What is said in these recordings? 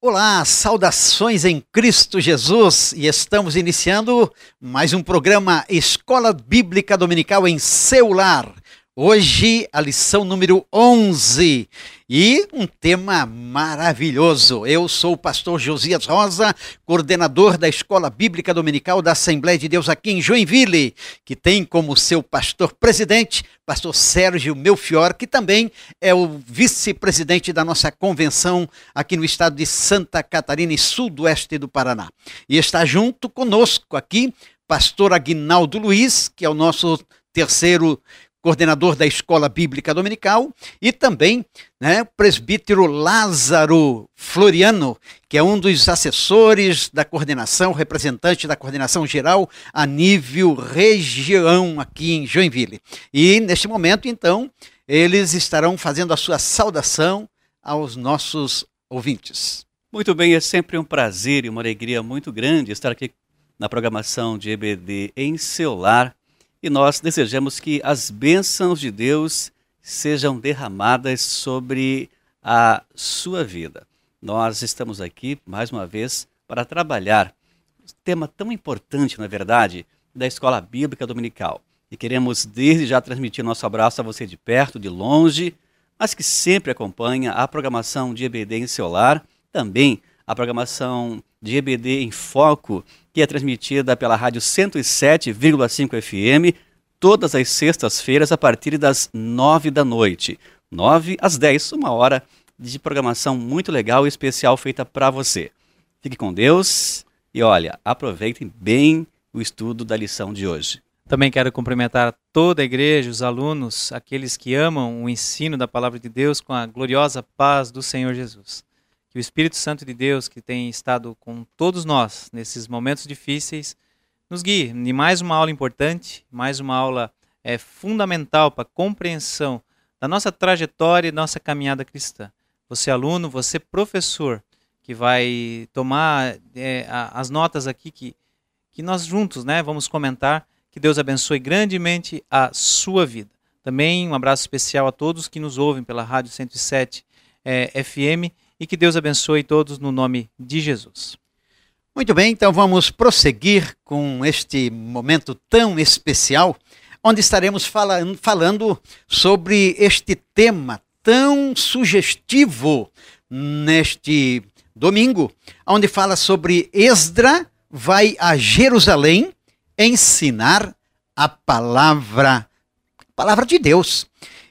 Olá, saudações em Cristo Jesus e estamos iniciando mais um programa Escola Bíblica Dominical em seu lar. Hoje a lição número 11 e um tema maravilhoso. Eu sou o pastor Josias Rosa, coordenador da Escola Bíblica Dominical da Assembleia de Deus aqui em Joinville, que tem como seu pastor presidente, pastor Sérgio Melfior, que também é o vice-presidente da nossa convenção aqui no estado de Santa Catarina e sudoeste do Paraná. E está junto conosco aqui pastor Aguinaldo Luiz, que é o nosso terceiro coordenador da Escola Bíblica Dominical, e também né, o presbítero Lázaro Floriano, que é um dos assessores da coordenação, representante da coordenação geral a nível região aqui em Joinville. E neste momento, então, eles estarão fazendo a sua saudação aos nossos ouvintes. Muito bem, é sempre um prazer e uma alegria muito grande estar aqui na programação de EBD em seu lar e nós desejamos que as bênçãos de Deus sejam derramadas sobre a sua vida. Nós estamos aqui, mais uma vez, para trabalhar um tema tão importante, na verdade, da Escola Bíblica Dominical. E queremos desde já transmitir nosso abraço a você de perto, de longe, mas que sempre acompanha a programação de EBD em seu lar, também a programação de EBD em Foco, que é transmitida pela rádio 107,5 FM, todas as sextas-feiras, a partir das 9 da noite. 9 às 10, uma hora de programação muito legal e especial feita para você. Fique com Deus e olha, aproveitem bem o estudo da lição de hoje. Também quero cumprimentar toda a igreja, os alunos, aqueles que amam o ensino da palavra de Deus com a gloriosa paz do Senhor Jesus. O Espírito Santo de Deus, que tem estado com todos nós nesses momentos difíceis, nos guie em mais uma aula importante, mais uma aula é, fundamental para a compreensão da nossa trajetória e nossa caminhada cristã. Você aluno, você professor, que vai tomar é, as notas aqui que, que nós juntos né, vamos comentar. Que Deus abençoe grandemente a sua vida. Também um abraço especial a todos que nos ouvem pela Rádio 107 é, FM e que Deus abençoe todos no nome de Jesus. Muito bem, então vamos prosseguir com este momento tão especial, onde estaremos falando, falando sobre este tema tão sugestivo neste domingo, onde fala sobre Esdra vai a Jerusalém ensinar a palavra, a palavra de Deus.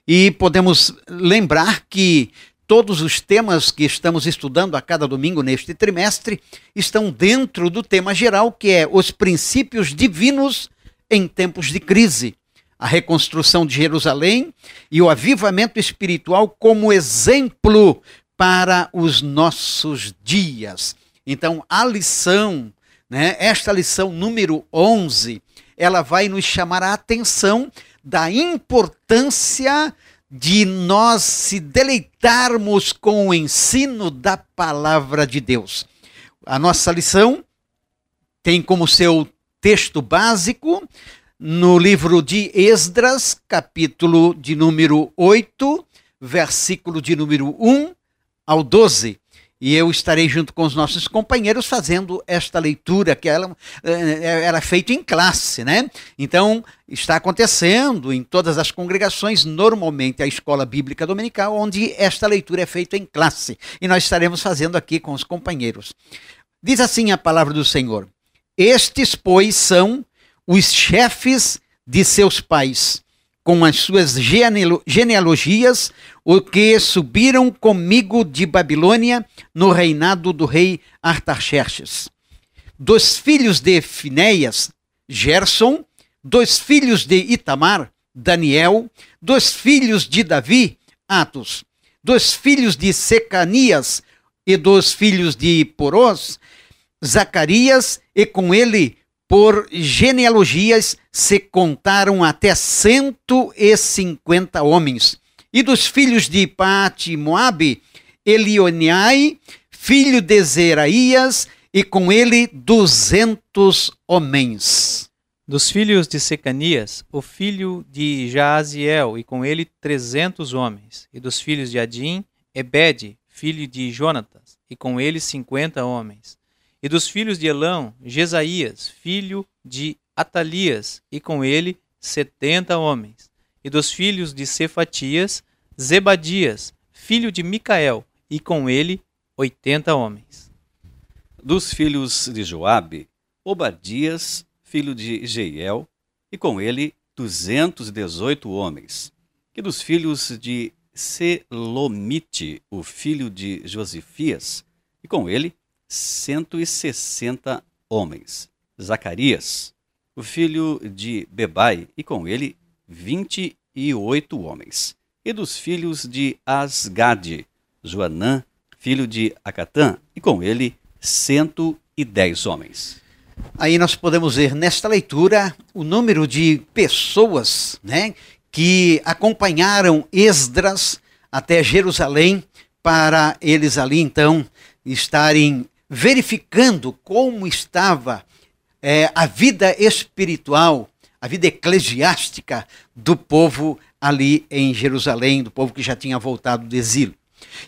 E podemos lembrar que Todos os temas que estamos estudando a cada domingo neste trimestre estão dentro do tema geral, que é os princípios divinos em tempos de crise. A reconstrução de Jerusalém e o avivamento espiritual como exemplo para os nossos dias. Então, a lição, né, esta lição número 11, ela vai nos chamar a atenção da importância de nós se deleitarmos com o ensino da palavra de Deus. A nossa lição tem como seu texto básico no livro de Esdras, capítulo de número 8, versículo de número 1 ao 12 e eu estarei junto com os nossos companheiros fazendo esta leitura que ela eh, era feita em classe, né? Então está acontecendo em todas as congregações normalmente a escola bíblica dominical onde esta leitura é feita em classe e nós estaremos fazendo aqui com os companheiros. Diz assim a palavra do Senhor: Estes pois são os chefes de seus pais com as suas genealogias, o que subiram comigo de Babilônia no reinado do rei Artaxerxes. Dos filhos de Finéias, Gerson, dos filhos de Itamar, Daniel, dos filhos de Davi, Atos, dos filhos de Secanias e dos filhos de Porós, Zacarias, e com ele por genealogias se contaram até 150 homens. E dos filhos de Pati e Moabe, Elioneai, filho de Zeraías, e com ele duzentos homens. Dos filhos de Secanias, o filho de Jaaziel, e com ele trezentos homens. E dos filhos de Adim, Ebed, filho de Jonatas. e com ele cinquenta homens. E dos filhos de Elão, Jesaías, filho de Atalias, e com ele setenta homens. E dos filhos de Cefatias, Zebadias, filho de Micael, e com ele oitenta homens. Dos filhos de Joabe, Obadias, filho de Jeiel, e com ele duzentos e dezoito homens. E dos filhos de Selomite, o filho de Josifias, e com ele cento e sessenta homens. Zacarias, o filho de Bebai, e com ele vinte e oito homens. E dos filhos de Asgade, Joanã, filho de Acatã, e com ele cento e dez homens. Aí nós podemos ver nesta leitura o número de pessoas né, que acompanharam Esdras até Jerusalém para eles ali então estarem verificando como estava é, a vida espiritual, a vida eclesiástica do povo ali em Jerusalém, do povo que já tinha voltado do exílio.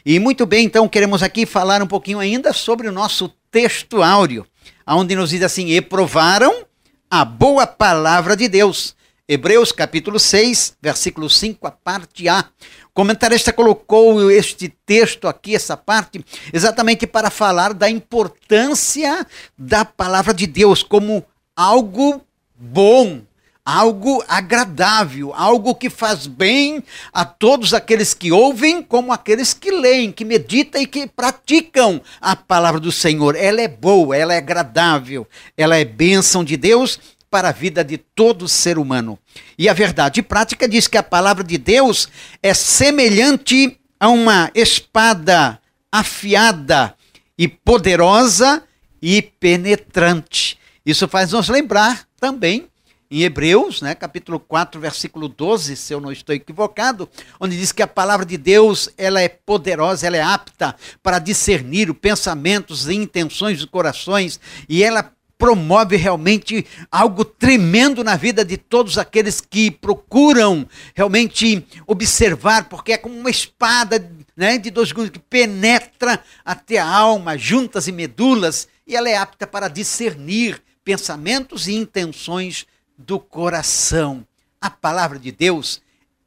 E muito bem, então queremos aqui falar um pouquinho ainda sobre o nosso texto áureo, onde nos diz assim: E provaram a boa palavra de Deus Hebreus capítulo 6, versículo 5, a parte A. O comentarista colocou este texto aqui, essa parte, exatamente para falar da importância da palavra de Deus como algo bom, algo agradável, algo que faz bem a todos aqueles que ouvem, como aqueles que leem, que meditam e que praticam a palavra do Senhor. Ela é boa, ela é agradável, ela é bênção de Deus para a vida de todo ser humano. E a verdade prática diz que a palavra de Deus é semelhante a uma espada afiada e poderosa e penetrante. Isso faz nos lembrar também em Hebreus, né, capítulo 4, versículo 12, se eu não estou equivocado, onde diz que a palavra de Deus, ela é poderosa, ela é apta para discernir os pensamentos e intenções dos corações, e ela promove realmente algo tremendo na vida de todos aqueles que procuram realmente observar, porque é como uma espada né, de dois gumes que penetra até a alma, juntas e medulas, e ela é apta para discernir pensamentos e intenções do coração. A palavra de Deus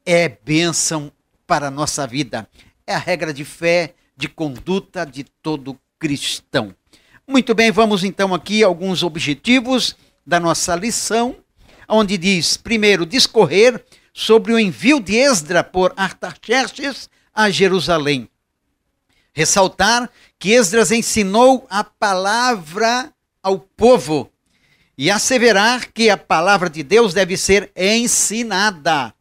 é bênção para a nossa vida. É a regra de fé, de conduta de todo cristão. Muito bem, vamos então aqui alguns objetivos da nossa lição, onde diz, primeiro, discorrer sobre o envio de Esdra por Artaxerxes a Jerusalém. Ressaltar que Esdras ensinou a palavra ao povo e asseverar que a palavra de Deus deve ser ensinada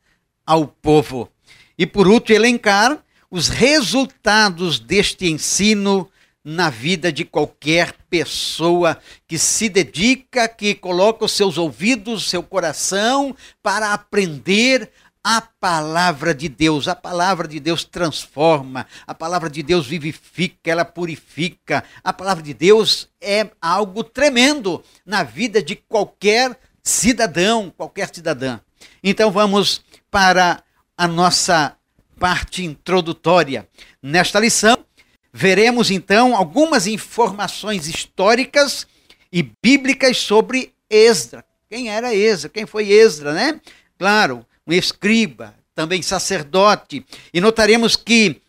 ao povo. E por último, elencar os resultados deste ensino na vida de qualquer pessoa que se dedica, que coloca os seus ouvidos, seu coração para aprender a palavra de Deus. A palavra de Deus transforma, a palavra de Deus vivifica, ela purifica. A palavra de Deus é algo tremendo na vida de qualquer cidadão, qualquer cidadã. Então vamos para a nossa parte introdutória. Nesta lição, Veremos então algumas informações históricas e bíblicas sobre Esdra. Quem era Esdra? Quem foi Esdra, né? Claro, um escriba, também sacerdote. E notaremos que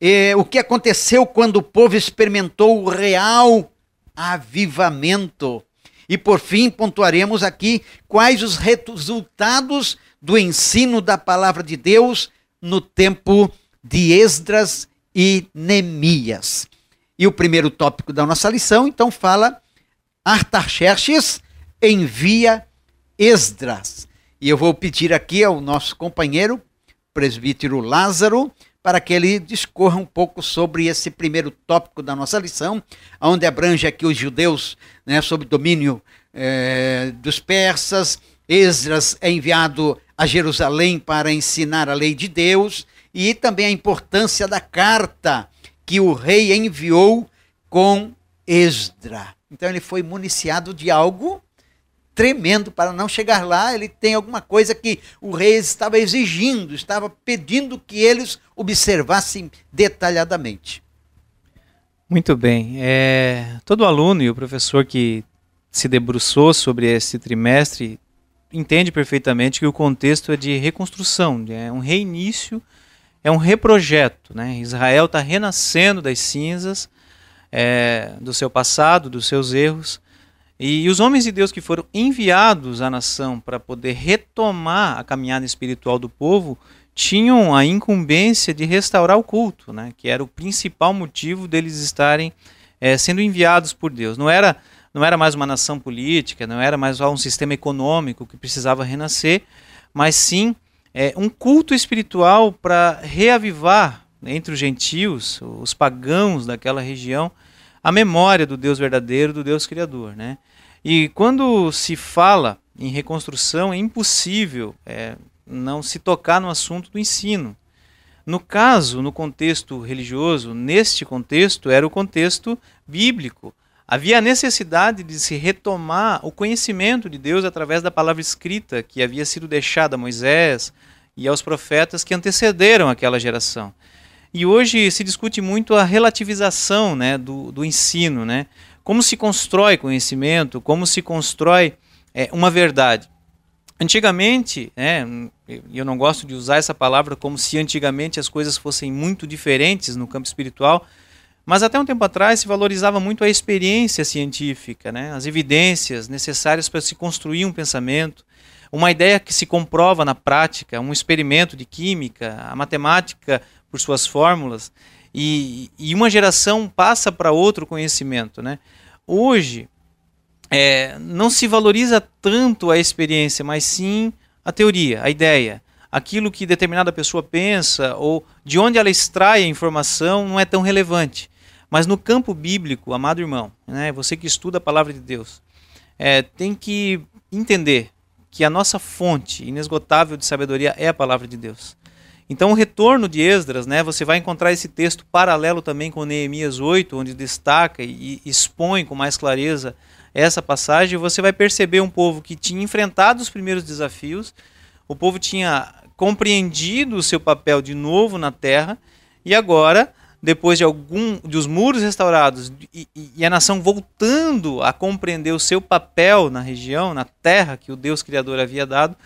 eh, o que aconteceu quando o povo experimentou o real avivamento. E por fim, pontuaremos aqui quais os resultados do ensino da palavra de Deus no tempo de Esdras e Neemias. E o primeiro tópico da nossa lição, então, fala Artaxerxes envia Esdras. E eu vou pedir aqui ao nosso companheiro, presbítero Lázaro, para que ele discorra um pouco sobre esse primeiro tópico da nossa lição, onde abrange aqui os judeus né, sob domínio é, dos persas. Esdras é enviado a Jerusalém para ensinar a lei de Deus e também a importância da carta que o rei enviou com Esdra. Então ele foi municiado de algo tremendo para não chegar lá. Ele tem alguma coisa que o rei estava exigindo, estava pedindo que eles observassem detalhadamente. Muito bem. É, todo aluno e o professor que se debruçou sobre esse trimestre entende perfeitamente que o contexto é de reconstrução, é um reinício, é um reprojeto. Né? Israel está renascendo das cinzas é, do seu passado, dos seus erros. E os homens de Deus que foram enviados à nação para poder retomar a caminhada espiritual do povo tinham a incumbência de restaurar o culto, né? que era o principal motivo deles estarem é, sendo enviados por Deus. Não era não era mais uma nação política, não era mais um sistema econômico que precisava renascer, mas sim é, um culto espiritual para reavivar entre os gentios, os pagãos daquela região, a memória do Deus verdadeiro, do Deus criador. Né? E quando se fala em reconstrução, é impossível é, não se tocar no assunto do ensino. No caso, no contexto religioso, neste contexto, era o contexto bíblico. Havia a necessidade de se retomar o conhecimento de Deus através da palavra escrita que havia sido deixada a Moisés e aos profetas que antecederam aquela geração. E hoje se discute muito a relativização né, do, do ensino, né? como se constrói conhecimento, como se constrói é, uma verdade. Antigamente, né, eu não gosto de usar essa palavra como se antigamente as coisas fossem muito diferentes no campo espiritual, mas até um tempo atrás se valorizava muito a experiência científica, né? as evidências necessárias para se construir um pensamento, uma ideia que se comprova na prática, um experimento de química, a matemática por suas fórmulas, e, e uma geração passa para outro conhecimento. Né? Hoje, é, não se valoriza tanto a experiência, mas sim a teoria, a ideia. Aquilo que determinada pessoa pensa ou de onde ela extrai a informação não é tão relevante. Mas no campo bíblico, amado irmão, né, você que estuda a palavra de Deus, é, tem que entender que a nossa fonte inesgotável de sabedoria é a palavra de Deus. Então, o retorno de Esdras, né, você vai encontrar esse texto paralelo também com Neemias 8, onde destaca e expõe com mais clareza essa passagem. Você vai perceber um povo que tinha enfrentado os primeiros desafios, o povo tinha compreendido o seu papel de novo na terra e agora depois de algum dos muros restaurados e, e, a nação voltando a compreender o seu papel na região, na terra que o Deus Criador havia dado,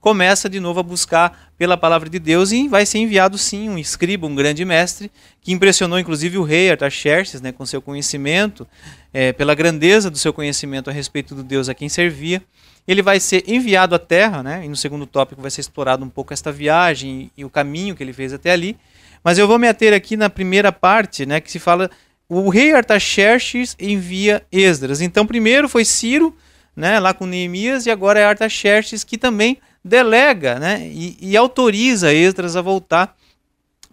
começa de novo a buscar pela palavra de Deus e vai ser enviado sim um escriba, um grande mestre, que impressionou inclusive o rei Artaxerxes né, com seu conhecimento, é, pela grandeza do seu conhecimento a respeito do Deus a quem servia. Ele vai ser enviado à terra, né, e no segundo tópico vai ser explorado um pouco esta viagem e, o caminho que ele fez até ali. Mas eu vou me ater aqui na primeira parte, né, que se fala o rei Artaxerxes envia Esdras. Então, primeiro foi Ciro, né, lá com Neemias, e agora é Artaxerxes que também delega né, e, e autoriza Esdras a voltar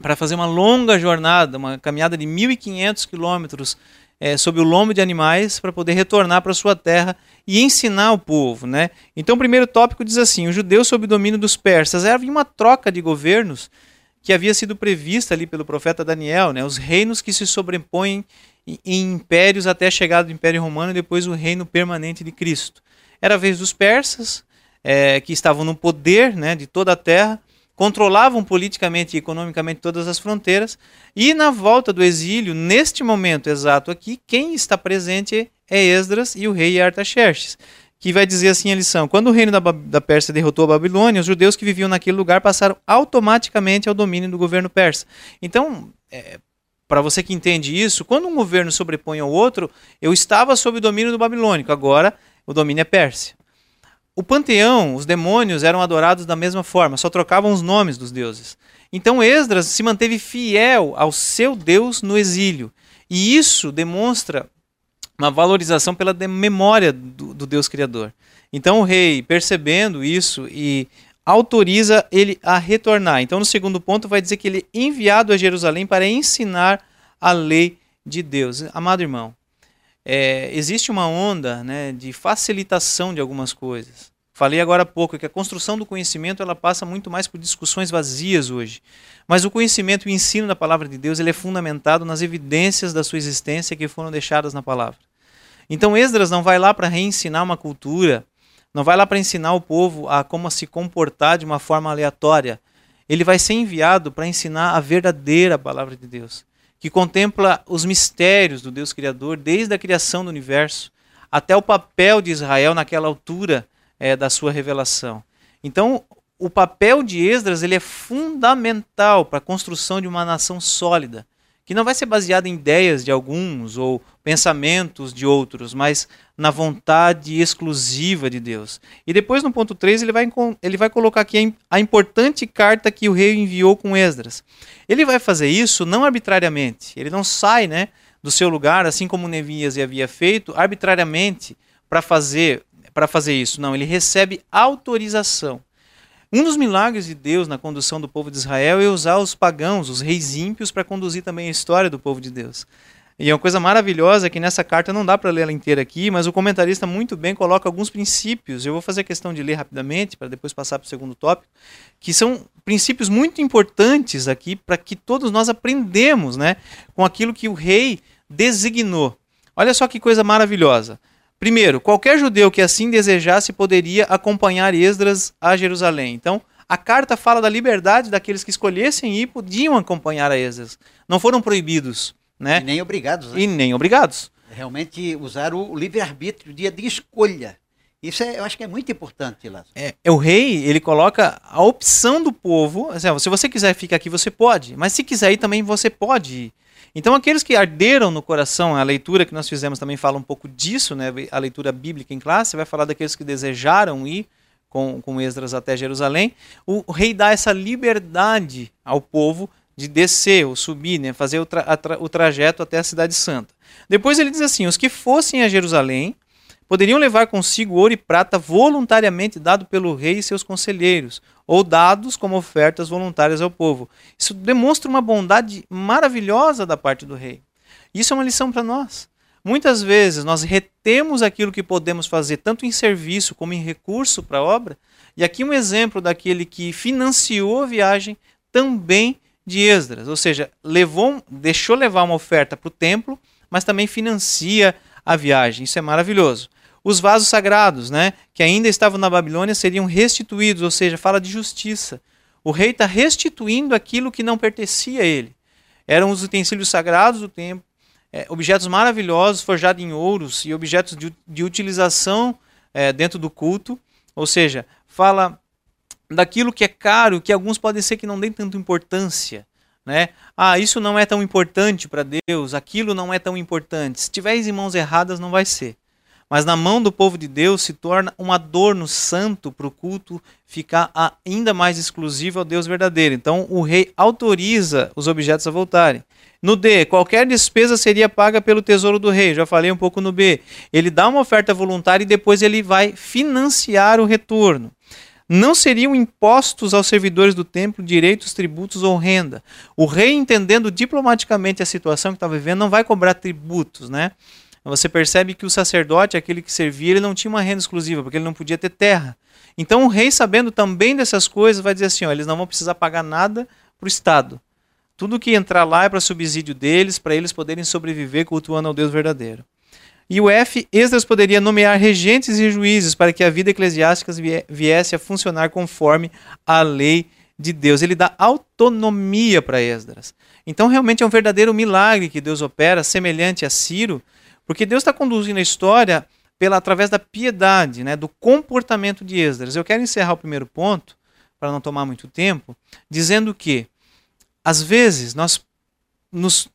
para fazer uma longa jornada, uma caminhada de 1.500 quilômetros é, sob o lombo de animais para poder retornar para sua terra e ensinar o povo. Né? Então, o primeiro tópico diz assim: os judeus sob o domínio dos persas. Havia uma troca de governos que havia sido prevista ali pelo profeta Daniel, né? os reinos que se sobrepõem em impérios até a chegada do Império Romano e depois o reino permanente de Cristo. Era a vez dos persas, é, que estavam no poder né, de toda a terra, controlavam politicamente e economicamente todas as fronteiras, e na volta do exílio, neste momento exato aqui, quem está presente é Esdras e o rei Artaxerxes que vai dizer assim a lição: quando o reino da, da Pérsia derrotou a Babilônia, os judeus que viviam naquele lugar passaram automaticamente ao domínio do governo persa. Então, é, para você que entende isso, quando um governo sobrepõe ao outro, eu estava sob o domínio do babilônico, agora o domínio é Pérsia. O panteão, os demônios eram adorados da mesma forma, só trocavam os nomes dos deuses. Então Esdras se manteve fiel ao seu Deus no exílio. E isso demonstra uma valorização pela memória do, do Deus Criador. Então o rei, percebendo isso e autoriza ele a retornar. Então, no segundo ponto, vai dizer que ele é enviado a Jerusalém para ensinar a lei de Deus. Amado irmão, é, existe uma onda né, de facilitação de algumas coisas. Falei agora há pouco que a construção do conhecimento ela passa muito mais por discussões vazias hoje. Mas o conhecimento e o ensino da palavra de Deus ele é fundamentado nas evidências da sua existência que foram deixadas na palavra. Então Esdras não vai lá para reensinar uma cultura, não vai lá para ensinar o povo a como se comportar de uma forma aleatória. Ele vai ser enviado para ensinar a verdadeira palavra de Deus, que contempla os mistérios do Deus Criador, desde a criação do universo até o papel de Israel naquela altura é, da sua revelação. Então, o papel de Esdras ele é fundamental para a construção de uma nação sólida, que não vai ser baseada em ideias de alguns ou pensamentos de outros, mas na vontade exclusiva de Deus. E depois, no ponto 3, ele vai, ele vai colocar aqui a importante carta que o rei enviou com Esdras. Ele vai fazer isso não arbitrariamente, ele não sai né, do seu lugar, assim como Neemias havia feito, arbitrariamente para fazer, fazer isso. Não, ele recebe autorização. Um dos milagres de Deus na condução do povo de Israel é usar os pagãos, os reis ímpios, para conduzir também a história do povo de Deus. E é uma coisa maravilhosa que nessa carta não dá para ler ela inteira aqui, mas o comentarista muito bem coloca alguns princípios. Eu vou fazer questão de ler rapidamente para depois passar para o segundo tópico, que são princípios muito importantes aqui para que todos nós aprendemos, né, com aquilo que o rei designou. Olha só que coisa maravilhosa. Primeiro, qualquer judeu que assim desejasse poderia acompanhar Esdras a Jerusalém. Então, a carta fala da liberdade daqueles que escolhessem ir podiam acompanhar a Esdras. Não foram proibidos, né? E nem obrigados. Né? E nem obrigados. Realmente usar o livre-arbítrio, dia de escolha. Isso é, eu acho que é muito importante, Lázaro. É, é, o rei, ele coloca a opção do povo. Assim, se você quiser ficar aqui, você pode. Mas se quiser ir também, você pode ir. Então, aqueles que arderam no coração, a leitura que nós fizemos também fala um pouco disso, né? a leitura bíblica em classe, vai falar daqueles que desejaram ir com, com Esdras até Jerusalém. O, rei dá essa liberdade ao povo de descer ou subir, né? fazer o, tra, o trajeto até a Cidade Santa. Depois ele diz assim: os que fossem a Jerusalém poderiam levar consigo ouro e prata voluntariamente dado pelo rei e seus conselheiros, ou dados como ofertas voluntárias ao povo. Isso demonstra uma bondade maravilhosa da parte do rei. Isso é uma lição para nós. Muitas vezes nós retemos aquilo que podemos fazer, tanto em serviço como em recurso para a obra. E aqui um exemplo daquele que financiou a viagem também de Esdras, ou seja, levou, deixou levar uma oferta para o templo, mas também financia a viagem. Isso é maravilhoso. Os vasos sagrados, né, que ainda estavam na Babilônia, seriam restituídos, ou seja, fala de justiça. O rei está restituindo aquilo que não pertencia a ele. Eram os utensílios sagrados do templo, é, objetos maravilhosos, forjados em ouros e objetos de, de utilização é, dentro do culto. Ou seja, fala daquilo que é caro, que alguns podem ser que não deem tanta importância. Né? Ah, isso não é tão importante para Deus, aquilo não é tão importante. Se tiver em mãos erradas, não vai ser mas na mão do povo de Deus se torna um adorno santo para o culto ficar ainda mais exclusivo ao Deus verdadeiro. Então o rei autoriza os objetos a voltarem. No D, qualquer despesa seria paga pelo tesouro do rei. Já falei um pouco no B. Ele dá uma oferta voluntária e depois ele vai financiar o retorno. Não seriam impostos aos servidores do templo direitos, tributos ou renda. O rei, entendendo diplomaticamente a situação que está vivendo, não vai cobrar tributos, né? Você percebe que o sacerdote, aquele que servia, ele não tinha uma renda exclusiva, porque ele não podia ter terra. Então o rei, sabendo também dessas coisas, vai dizer assim: ó, eles não vão precisar pagar nada para o Estado. Tudo que entrar lá é para subsídio deles, para eles poderem sobreviver cultuando ao Deus verdadeiro. E o F, Esdras poderia nomear regentes e juízes para que a vida eclesiástica viesse a funcionar conforme a lei de Deus. Ele dá autonomia para Esdras. Então, realmente é um verdadeiro milagre que Deus opera, semelhante a Ciro, porque Deus está conduzindo a história pela, através da piedade, né, do comportamento de Esdras. Eu quero encerrar o primeiro ponto, para não tomar muito tempo, dizendo que, às vezes, nós nos,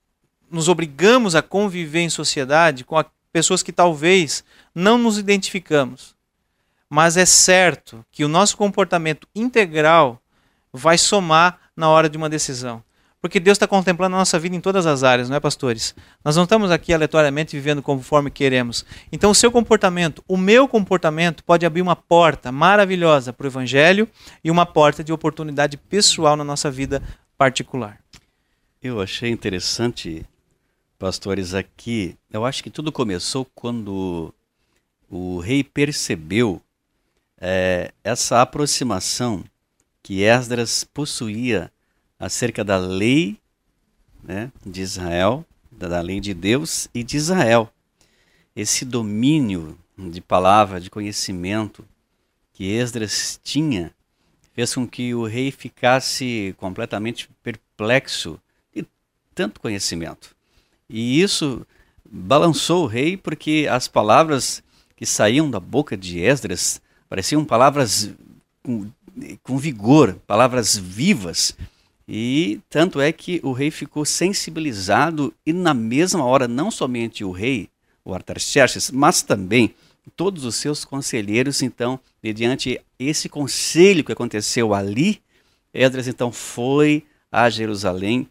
nos obrigamos a conviver em sociedade com pessoas que talvez não nos identificamos. Mas é certo que o nosso comportamento integral vai somar na hora de uma decisão. Porque Deus está contemplando a nossa vida em todas as áreas, não é, pastores? Nós não estamos aqui aleatoriamente vivendo conforme queremos. Então, o seu comportamento, o meu comportamento, pode abrir uma porta maravilhosa para o Evangelho e uma porta de oportunidade pessoal na nossa vida particular. Eu achei interessante, pastores, aqui. Eu acho que tudo começou quando o rei percebeu é, essa aproximação que Esdras possuía acerca da lei né, de Israel, da lei de Deus e de Israel. Esse domínio de palavra, de conhecimento que Esdras tinha, fez com que o rei ficasse completamente perplexo e tanto conhecimento. E isso balançou o rei porque as palavras que saíam da boca de Esdras pareciam palavras com, com vigor, palavras vivas. E tanto é que o rei ficou sensibilizado e na mesma hora não somente o rei, o Artaxerxes, mas também todos os seus conselheiros, então, mediante esse conselho que aconteceu ali, Esdras então foi a Jerusalém,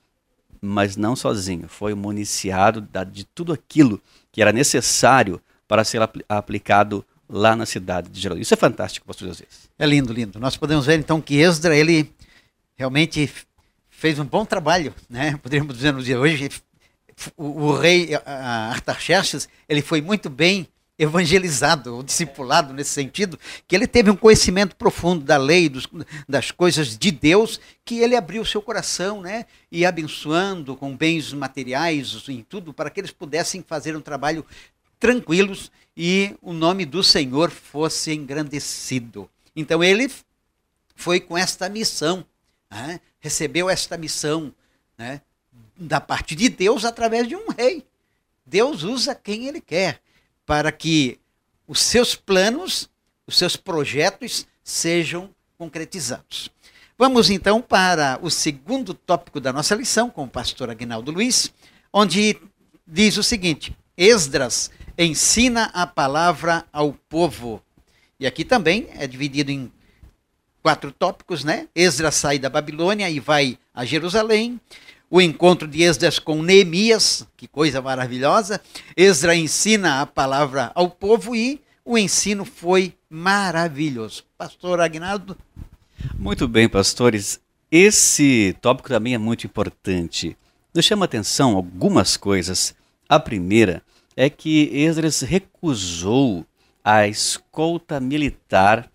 mas não sozinho, foi municiado de tudo aquilo que era necessário para ser apl aplicado lá na cidade de Jerusalém. Isso é fantástico, pastor José. É lindo, lindo. Nós podemos ver então que Esdras, ele realmente fez um bom trabalho, né? Poderíamos dizer no dia de hoje, o, o rei Artaxerxes, ele foi muito bem evangelizado, ou discipulado nesse sentido, que ele teve um conhecimento profundo da lei, dos, das coisas de Deus, que ele abriu seu coração, né? E abençoando com bens materiais, em tudo, para que eles pudessem fazer um trabalho tranquilos e o nome do Senhor fosse engrandecido. Então ele foi com esta missão, né? Recebeu esta missão né? da parte de Deus através de um rei. Deus usa quem ele quer para que os seus planos, os seus projetos sejam concretizados. Vamos então para o segundo tópico da nossa lição com o pastor Aguinaldo Luiz, onde diz o seguinte: Esdras ensina a palavra ao povo. E aqui também é dividido em quatro tópicos, né? Esdras sai da Babilônia e vai a Jerusalém o encontro de Esdras com Neemias, que coisa maravilhosa. Esdras ensina a palavra ao povo e o ensino foi maravilhoso. Pastor Agnaldo. Muito bem, pastores. Esse tópico também é muito importante. Nos chama atenção algumas coisas. A primeira é que Esdras recusou a escolta militar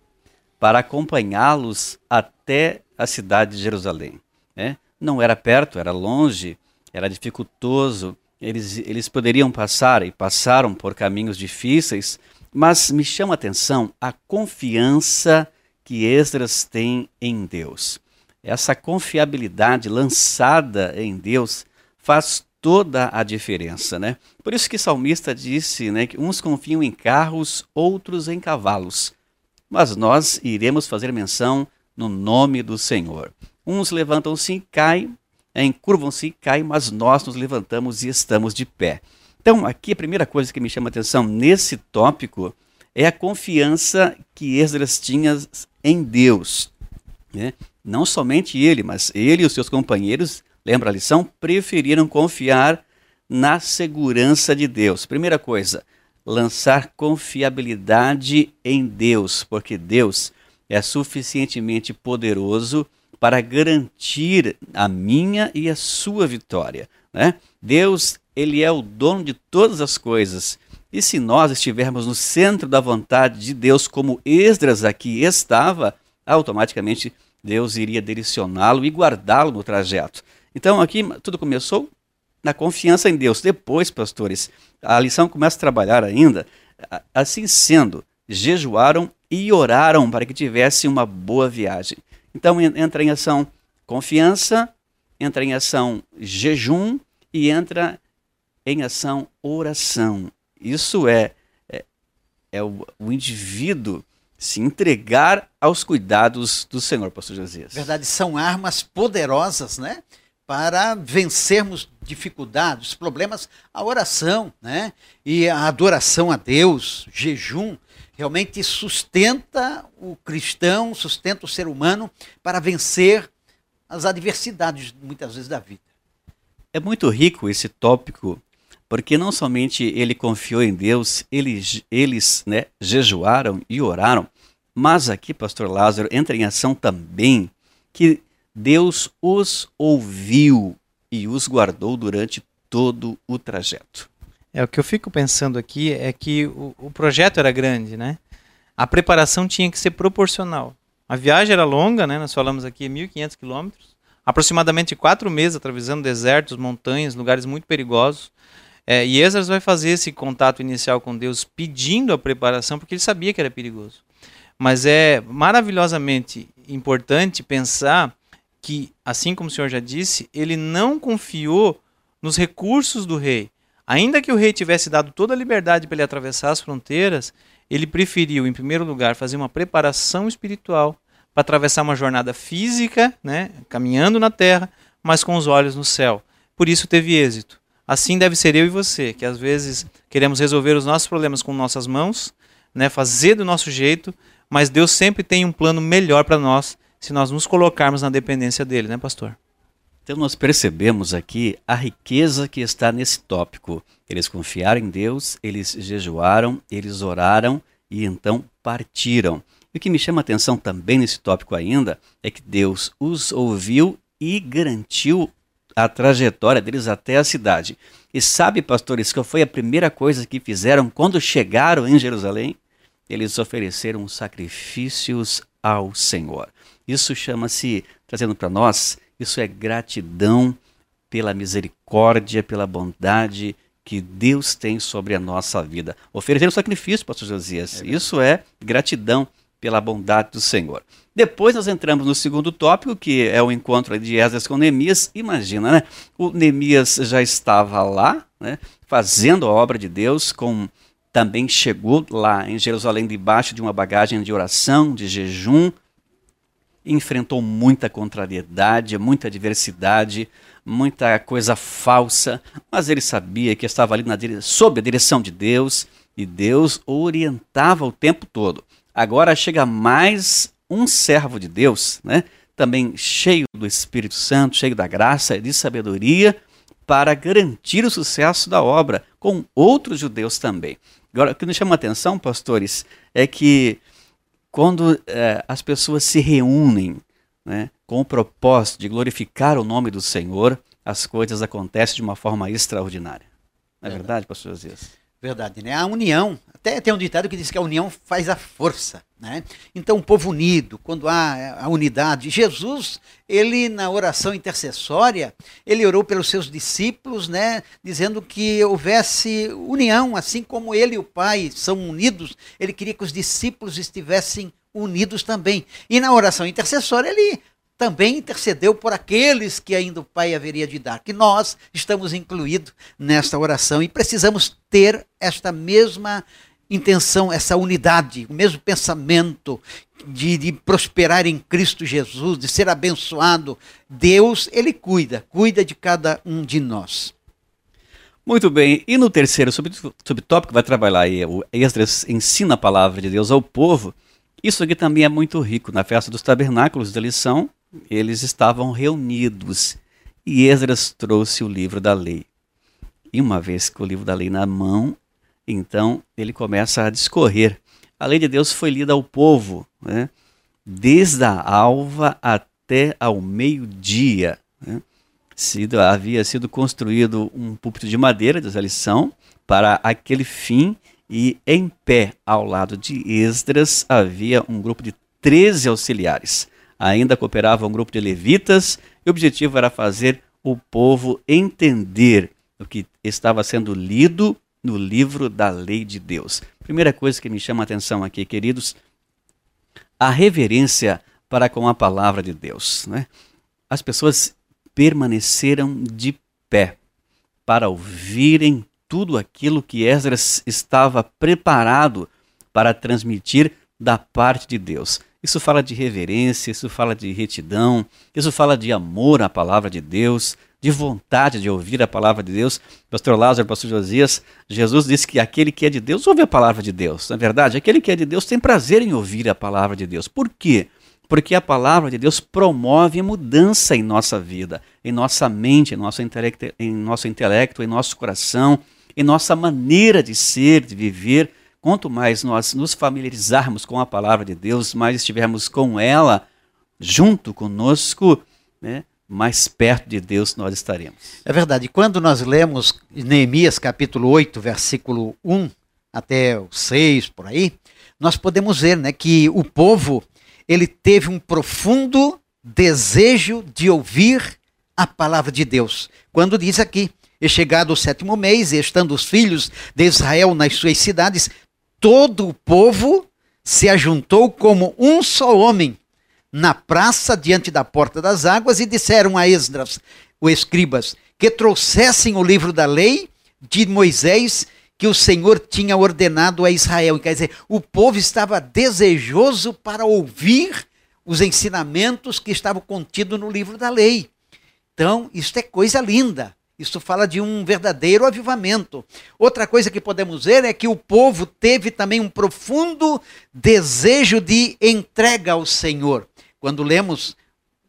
para acompanhá-los até a cidade de Jerusalém. Né? não era perto, era longe, era dificultoso. Eles, eles poderiam passar e passaram por caminhos difíceis, mas me chama a atenção a confiança que Esdras tem em Deus. Essa confiabilidade lançada em Deus faz toda a diferença, né? Por isso que o salmista disse, né, que uns confiam em carros, outros em cavalos. Mas nós iremos fazer menção no nome do Senhor. Uns levantam-se e caem, encurvam-se e caem, mas nós nos levantamos e estamos de pé. Então, aqui a primeira coisa que me chama a atenção nesse tópico é a confiança que Esdras tinha em Deus. Né? Não somente ele, mas ele e os seus companheiros, lembra a lição, preferiram confiar na segurança de Deus. Primeira coisa, lançar confiabilidade em Deus, porque Deus é suficientemente poderoso para garantir a minha e a sua vitória. Né? Deus, ele é o dono de todas as coisas. E se nós estivermos no centro da vontade de Deus, como Esdras aqui estava, automaticamente Deus iria direcioná-lo e guardá-lo no trajeto. Então aqui tudo começou na confiança em Deus. Depois, pastores, a lição começa a trabalhar ainda. Assim sendo, jejuaram e oraram para que tivesse uma boa viagem. Então entra em ação confiança, entra em ação jejum e entra em ação oração. Isso é, é, é o, o, indivíduo se entregar aos cuidados do Senhor, pastor Josias. Verdade, são armas poderosas, né? Para vencermos dificuldades, problemas, a oração, né? E a adoração a Deus, jejum, realmente sustenta o cristão, sustenta o ser humano para vencer as adversidades, muitas vezes, da vida. É muito rico esse tópico, porque não somente ele confiou em Deus, eles, eles né, jejuaram e oraram, mas aqui, pastor Lázaro, entra em ação também que Deus os ouviu e os guardou durante todo o trajeto. É, o que eu fico pensando aqui é que o, o projeto era grande, né? A preparação tinha que ser proporcional. A viagem era longa, né? Nós falamos aqui 1.500 quilômetros, aproximadamente quatro meses atravessando desertos, montanhas, lugares muito perigosos. É, e Esdras vai fazer esse contato inicial com Deus pedindo a preparação, porque ele sabia que era perigoso. Mas é maravilhosamente importante pensar que, assim como o senhor já disse, ele não confiou nos recursos do rei. Ainda que o rei tivesse dado toda a liberdade para ele atravessar as fronteiras, ele preferiu, em primeiro lugar, fazer uma preparação espiritual para atravessar uma jornada física, né, caminhando na terra, mas com os olhos no céu. Por isso teve êxito. Assim deve ser eu e você, que às vezes queremos resolver os nossos problemas com nossas mãos, né, fazer do nosso jeito, mas Deus sempre tem um plano melhor para nós se nós nos colocarmos na dependência dele, né, pastor? Então nós percebemos aqui a riqueza que está nesse tópico. Eles confiaram em Deus, eles jejuaram, eles oraram e então partiram. E o que me chama a atenção também nesse tópico ainda é que Deus os ouviu e garantiu a trajetória deles até a cidade. E sabe, pastores, qual foi a primeira coisa que fizeram quando chegaram em Jerusalém? Eles ofereceram sacrifícios ao Senhor. Isso chama-se, trazendo para nós, isso é gratidão pela misericórdia, pela bondade que Deus tem sobre a nossa vida. Oferecer um sacrifício, pastor Josias. É isso é gratidão pela bondade do Senhor. Depois nós entramos no segundo tópico, que é o encontro de Esdras com Neemias. Imagina, né? O Neemias já estava lá, né? fazendo a obra de Deus, com também chegou lá em Jerusalém debaixo de uma bagagem de oração, de jejum, enfrentou muita contrariedade, muita adversidade, muita coisa falsa, mas ele sabia que estava ali na, sob a direção de Deus e Deus orientava o tempo todo. Agora chega mais um servo de Deus, né? também cheio do Espírito Santo, cheio da graça e de sabedoria, para garantir o sucesso da obra, com outros judeus também. Agora, o que nos chama a atenção, pastores, é que quando é, as pessoas se reúnem né, com o propósito de glorificar o nome do Senhor, as coisas acontecem de uma forma extraordinária. Não é verdade, verdade pastor Josias? Verdade, né? A união, até tem um ditado que diz que a união faz a força, né? Então, o povo unido, quando há a unidade, Jesus, ele na oração intercessória, ele orou pelos seus discípulos, né, dizendo que houvesse união, assim como ele e o Pai são unidos, ele queria que os discípulos estivessem unidos também. E na oração intercessória, ele também intercedeu por aqueles que ainda o Pai haveria de dar, que nós estamos incluídos nesta oração e precisamos ter esta mesma intenção, essa unidade, o mesmo pensamento de, de, prosperar em Cristo Jesus, de ser abençoado. Deus, Ele cuida, cuida de cada um de nós. Muito bem, e no terceiro subtópico vai trabalhar aí, o Esdras ensina a palavra de Deus ao povo. Isso aqui também é muito rico. Na festa dos tabernáculos da lição, eles estavam reunidos e Esdras trouxe o livro da lei. E uma vez que o livro da lei na mão, então ele começa a discorrer. A lei de Deus foi lida ao povo, né? desde a alva até ao meio-dia. Né? Sido, havia sido construído um púlpito de madeira, diz a lição, para aquele fim, e em pé ao lado de Esdras havia um grupo de 13 auxiliares. Ainda cooperava um grupo de levitas e o objetivo era fazer o povo entender o que estava sendo lido no livro da lei de Deus. Primeira coisa que me chama a atenção aqui, queridos, a reverência para com a palavra de Deus. Né? As pessoas permaneceram de pé para ouvirem tudo aquilo que Esdras estava preparado para transmitir da parte de Deus. Isso fala de reverência, isso fala de retidão, isso fala de amor à palavra de Deus, de vontade de ouvir a palavra de Deus. Pastor Lázaro, pastor Josias, Jesus disse que aquele que é de Deus ouve a palavra de Deus. Na é verdade, aquele que é de Deus tem prazer em ouvir a palavra de Deus. Por quê? Porque a palavra de Deus promove mudança em nossa vida, em nossa mente, em nosso intelecto, em nosso, intelecto, em nosso coração, em nossa maneira de ser, de viver Quanto mais nós nos familiarizarmos com a palavra de Deus, mais estivermos com ela junto conosco, né, mais perto de Deus nós estaremos. É verdade. Quando nós lemos Neemias capítulo 8, versículo 1 até o 6, por aí, nós podemos ver né, que o povo ele teve um profundo desejo de ouvir a palavra de Deus. Quando diz aqui, e chegado o sétimo mês, estando os filhos de Israel nas suas cidades, todo o povo se ajuntou como um só homem na praça diante da porta das águas e disseram a Esdras, o escribas, que trouxessem o livro da lei de Moisés que o Senhor tinha ordenado a Israel. Quer dizer, o povo estava desejoso para ouvir os ensinamentos que estavam contidos no livro da lei. Então, isso é coisa linda. Isso fala de um verdadeiro avivamento. Outra coisa que podemos ver é que o povo teve também um profundo desejo de entrega ao Senhor. Quando lemos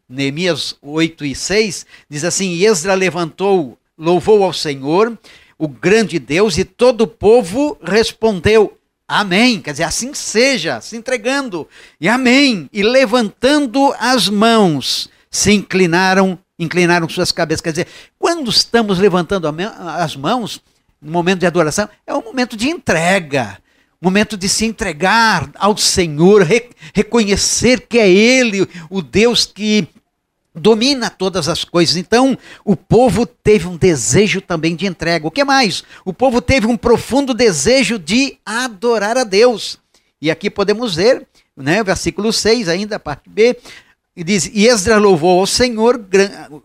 Neemias 8 e 6, diz assim: E Esdra levantou, louvou ao Senhor, o grande Deus, e todo o povo respondeu: Amém. Quer dizer, assim seja, se entregando. E amém. E levantando as mãos, se inclinaram, inclinaram suas cabeças. Quer dizer, quando estamos levantando as mãos, no momento de adoração, é um momento de entrega momento de se entregar ao Senhor, re reconhecer que é Ele, o Deus que domina todas as coisas. Então, o povo teve um desejo também de entrega. O que mais? O povo teve um profundo desejo de adorar a Deus. E aqui podemos ver, né, versículo 6 ainda, parte B, e diz: E Esdras louvou ao Senhor,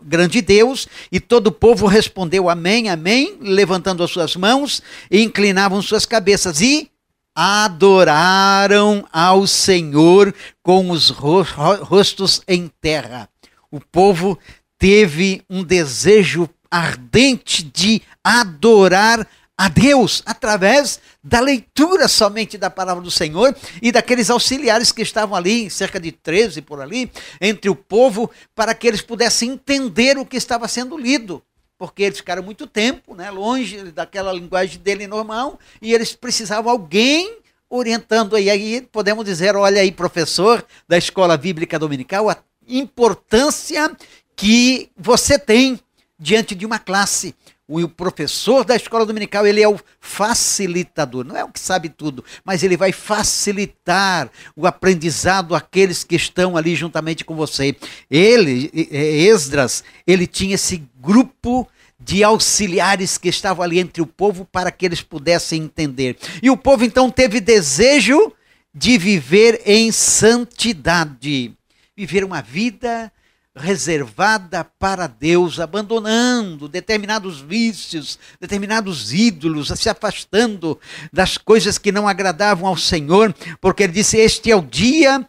grande Deus, e todo o povo respondeu amém, amém, levantando as suas mãos e inclinavam suas cabeças. E adoraram ao Senhor com os rostos em terra. O povo teve um desejo ardente de adorar a Deus através da leitura somente da palavra do Senhor e daqueles auxiliares que estavam ali, cerca de 13 por ali, entre o povo, para que eles pudessem entender o que estava sendo lido porque eles ficaram muito tempo né, longe daquela linguagem dele normal, e eles precisavam alguém orientando. E aí podemos dizer: olha aí, professor da escola bíblica dominical, a importância que você tem diante de uma classe. O professor da escola dominical, ele é o facilitador, não é o que sabe tudo, mas ele vai facilitar o aprendizado àqueles que estão ali juntamente com você. Ele, Esdras, ele tinha esse grupo de auxiliares que estavam ali entre o povo para que eles pudessem entender. E o povo então teve desejo de viver em santidade, viver uma vida reservada para Deus, abandonando determinados vícios, determinados ídolos, se afastando das coisas que não agradavam ao Senhor, porque ele disse: Este é o dia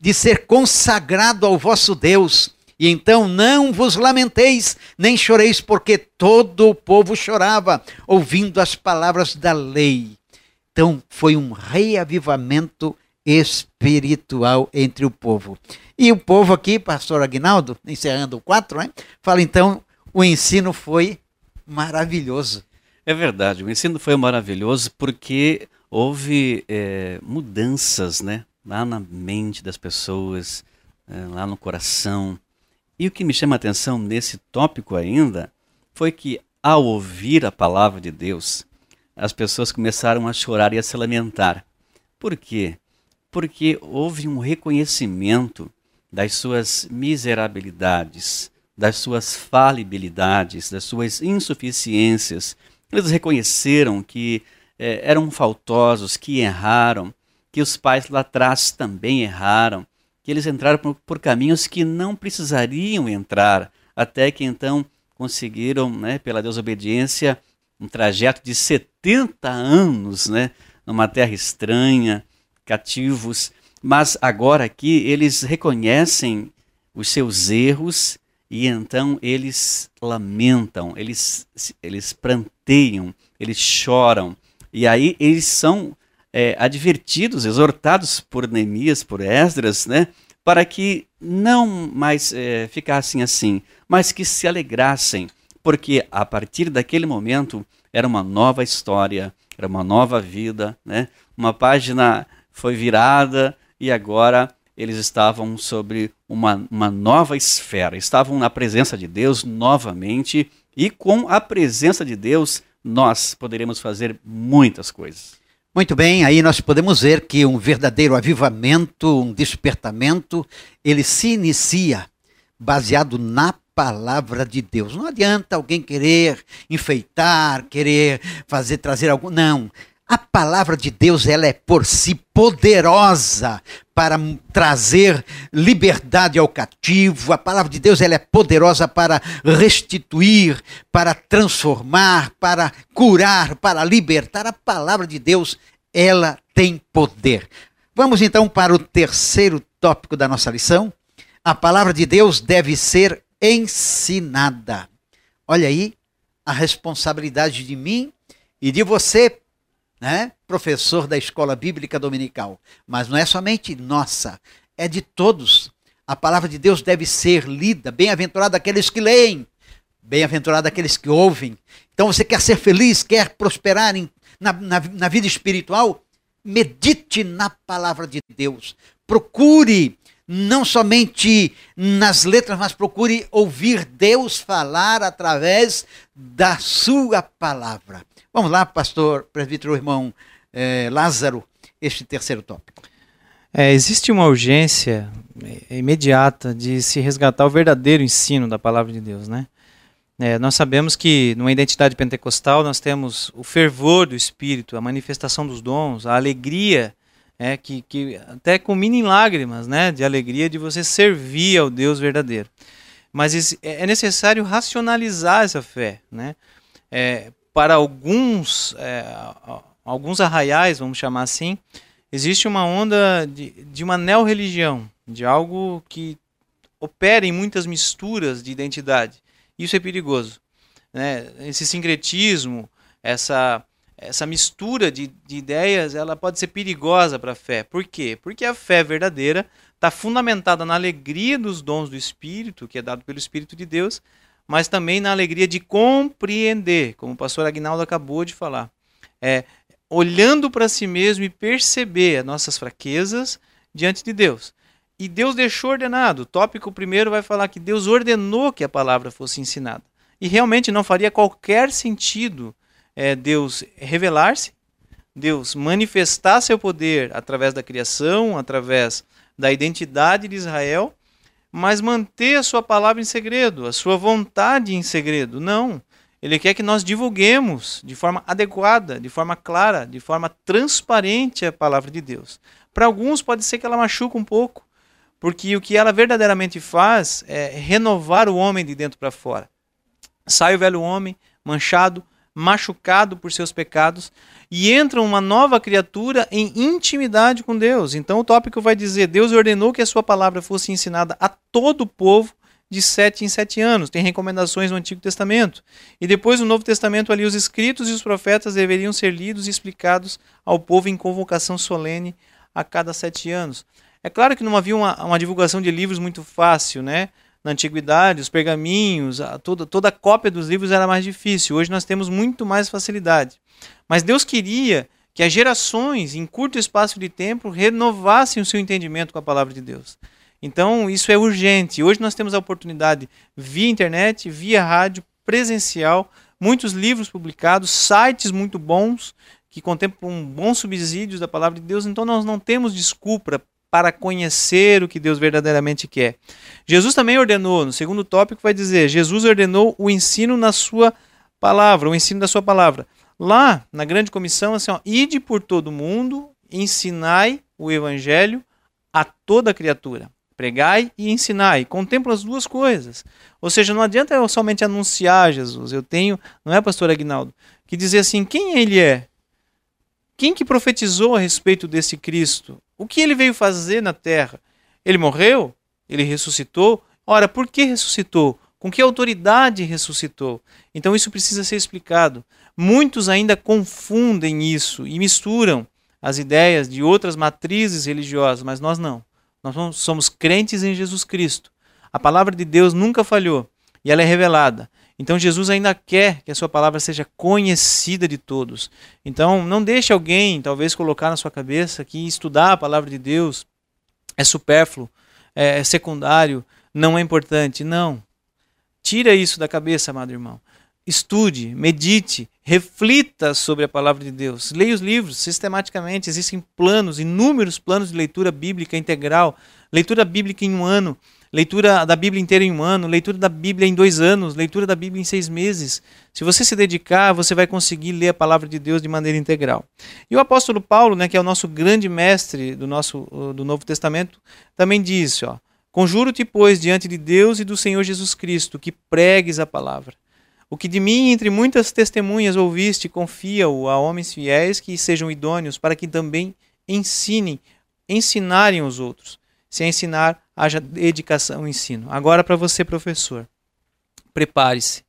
de ser consagrado ao vosso Deus. E então não vos lamenteis, nem choreis, porque todo o povo chorava, ouvindo as palavras da lei. Então foi um reavivamento espiritual entre o povo. E o povo aqui, pastor Aguinaldo, encerrando o 4, né, fala então, o ensino foi maravilhoso. É verdade, o ensino foi maravilhoso porque houve é, mudanças né, lá na mente das pessoas, é, lá no coração. E o que me chama a atenção nesse tópico ainda foi que, ao ouvir a palavra de Deus, as pessoas começaram a chorar e a se lamentar. Por quê? Porque houve um reconhecimento das suas miserabilidades, das suas falibilidades, das suas insuficiências. Eles reconheceram que eh, eram faltosos, que erraram, que os pais lá atrás também erraram, que eles entraram por, por, caminhos que não precisariam entrar, até que então conseguiram, né, pela desobediência, um trajeto de 70 anos, né, numa terra estranha, cativos. Mas agora aqui eles reconhecem os seus erros e então eles lamentam, eles, eles pranteiam, eles choram. E aí eles são é, advertidos, exortados por Neemias, por Esdras, né, para que não mais é, ficassem assim, mas que se alegrassem, porque a partir daquele momento era uma nova história, era uma nova vida, né? uma página foi virada e agora eles estavam sobre uma, uma nova esfera, estavam na presença de Deus novamente, e com a presença de Deus nós poderemos fazer muitas coisas. Muito bem, aí nós podemos ver que um verdadeiro avivamento, um despertamento, ele se inicia baseado na palavra de Deus. Não adianta alguém querer enfeitar, querer fazer trazer algo, não. A palavra de Deus, ela é por si poderosa para trazer liberdade ao cativo. A palavra de Deus, ela é poderosa para restituir, para transformar, para curar, para libertar. A palavra de Deus, ela tem poder. Vamos então para o terceiro tópico da nossa lição. A palavra de Deus deve ser ensinada. Olha aí a responsabilidade de mim e de você, né, professor da escola bíblica dominical. Mas não é somente nossa, é de todos. A palavra de Deus deve ser lida. Bem-aventurado aqueles que leem, bem-aventurado aqueles que ouvem. Então você quer ser feliz, quer prosperar em, na, na, na vida espiritual? Medite na palavra de Deus. Procure não somente nas letras, mas procure ouvir Deus falar através da sua palavra. Vamos lá, pastor, presbítero, irmão é, Lázaro, este terceiro tópico. É, existe uma urgência é, imediata de se resgatar o verdadeiro ensino da palavra de Deus, né? É, nós sabemos que numa identidade pentecostal nós temos o fervor do Espírito, a manifestação dos dons, a alegria, é, que, que até culmina em lágrimas, né, de alegria de você servir ao Deus verdadeiro. Mas é necessário racionalizar essa fé, né? É, para alguns, é, alguns arraiais, vamos chamar assim, existe uma onda de, de uma neo-religião, de algo que opera em muitas misturas de identidade. Isso é perigoso. Né? Esse sincretismo, essa, essa mistura de, de ideias, ela pode ser perigosa para a fé. Por quê? Porque a fé verdadeira está fundamentada na alegria dos dons do Espírito, que é dado pelo Espírito de Deus, mas também na alegria de compreender, como o pastor Agnaldo acabou de falar. É, olhando para si mesmo e perceber as nossas fraquezas diante de Deus. E Deus deixou ordenado. O tópico primeiro vai falar que Deus ordenou que a palavra fosse ensinada. E realmente não faria qualquer sentido é, Deus revelar-se, Deus manifestar seu poder através da criação, através da identidade de Israel, mas manter a sua palavra em segredo, a sua vontade em segredo. Não. Ele quer que nós divulguemos de forma adequada, de forma clara, de forma transparente a palavra de Deus. Para alguns pode ser que ela machuque um pouco, porque o que ela verdadeiramente faz é renovar o homem de dentro para fora. Sai o velho homem manchado, machucado por seus pecados e entra uma nova criatura em intimidade com Deus. Então o tópico vai dizer: Deus ordenou que a sua palavra fosse ensinada a todo o povo de sete em sete anos. Tem recomendações no Antigo Testamento. E depois no Novo Testamento, ali, os escritos e os profetas deveriam ser lidos e explicados ao povo em convocação solene a cada sete anos. É claro que não havia uma, uma divulgação de livros muito fácil, né? Na antiguidade, os pergaminhos, a, toda, toda a cópia dos livros era mais difícil. Hoje nós temos muito mais facilidade. Mas Deus queria que as gerações, em curto espaço de tempo, renovassem o seu entendimento com a palavra de Deus. Então, isso é urgente. Hoje nós temos a oportunidade, via internet, via rádio, presencial, muitos livros publicados, sites muito bons, que contemplam bons subsídios da palavra de Deus. Então, nós não temos desculpa para conhecer o que Deus verdadeiramente quer. Jesus também ordenou, no segundo tópico vai dizer, Jesus ordenou o ensino na sua palavra, o ensino da sua palavra. Lá, na grande comissão, assim, ó, ide por todo mundo, ensinai o evangelho a toda criatura. Pregai e ensinai. Contempla as duas coisas. Ou seja, não adianta eu somente anunciar Jesus. Eu tenho, não é, pastor Agnaldo, que dizer assim, quem ele é? Quem que profetizou a respeito desse Cristo? O que ele veio fazer na terra? Ele morreu? Ele ressuscitou? Ora, por que ressuscitou? Com que autoridade ressuscitou? Então isso precisa ser explicado. Muitos ainda confundem isso e misturam as ideias de outras matrizes religiosas, mas nós não. Nós somos crentes em Jesus Cristo. A palavra de Deus nunca falhou e ela é revelada. Então Jesus ainda quer que a sua palavra seja conhecida de todos. Então não deixe alguém, talvez, colocar na sua cabeça que estudar a palavra de Deus é supérfluo, é secundário, não é importante. Não. Tira isso da cabeça, amado irmão. Estude, medite, reflita sobre a palavra de Deus. Leia os livros sistematicamente. Existem planos, inúmeros planos de leitura bíblica integral, leitura bíblica em um ano, leitura da Bíblia inteira em um ano, leitura da Bíblia em dois anos, leitura da Bíblia em seis meses. Se você se dedicar, você vai conseguir ler a palavra de Deus de maneira integral. E o apóstolo Paulo, né, que é o nosso grande mestre do nosso do Novo Testamento, também disse, ó, Conjuro-te, pois, diante de Deus e do Senhor Jesus Cristo, que pregues a palavra. O que de mim, entre muitas testemunhas, ouviste, confia-o a homens fiéis que sejam idôneos, para que também ensinem, ensinarem os outros. Se a ensinar, haja dedicação ao ensino. Agora, para você, professor, prepare-se.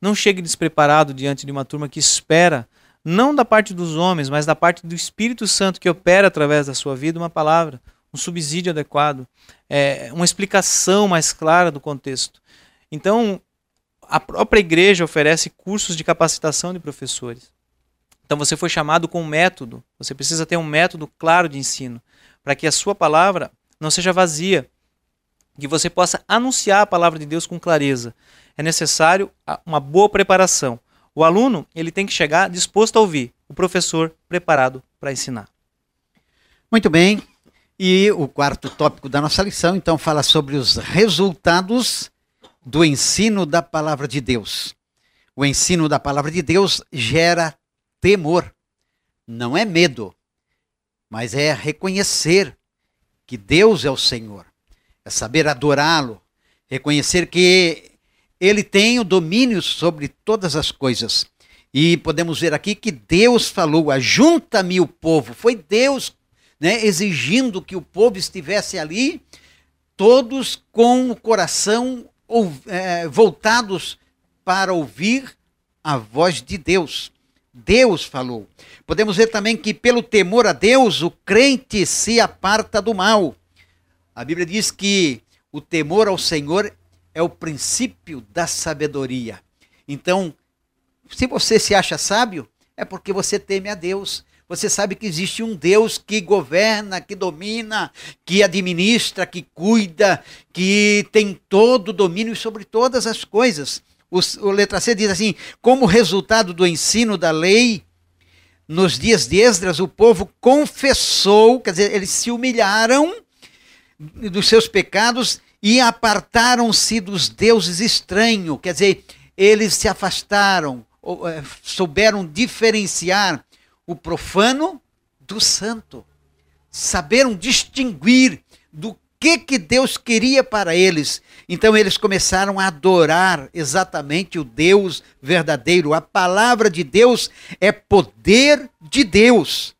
Não chegue despreparado diante de uma turma que espera, não da parte dos homens, mas da parte do Espírito Santo que opera através da sua vida uma palavra, um subsídio adequado, é, uma explicação mais clara do contexto. Então, a própria igreja oferece cursos de capacitação de professores. Então você foi chamado com um método, você precisa ter um método claro de ensino, para que a sua palavra não seja vazia, que você possa anunciar a palavra de Deus com clareza. É necessário uma boa preparação. O aluno ele tem que chegar disposto a ouvir, o professor preparado para ensinar. Muito bem. E o quarto tópico da nossa lição, então, fala sobre os resultados do ensino da palavra de Deus. O ensino da palavra de Deus gera temor. Não é medo, mas é reconhecer que Deus é o Senhor. É saber adorá-lo, reconhecer que ele tem o domínio sobre todas as coisas. E podemos ver aqui que Deus falou: ajunta-me o povo. Foi Deus né, exigindo que o povo estivesse ali, todos com o coração ou, é, voltados para ouvir a voz de Deus. Deus falou. Podemos ver também que, pelo temor a Deus, o crente se aparta do mal. A Bíblia diz que o temor ao Senhor é o princípio da sabedoria. Então, se você se acha sábio, é porque você teme a Deus. Você sabe que existe um Deus que governa, que domina, que administra, que cuida, que tem todo o domínio sobre todas as coisas. O, o letra C diz assim: como resultado do ensino da lei, nos dias de Esdras, o povo confessou, quer dizer, eles se humilharam dos seus pecados e apartaram-se dos deuses estranhos, quer dizer, eles se afastaram, eh, souberam diferenciar o profano do santo. Saberam distinguir do que, que Deus queria para eles. Então eles começaram a adorar exatamente o Deus verdadeiro. A palavra de Deus é poder de Deus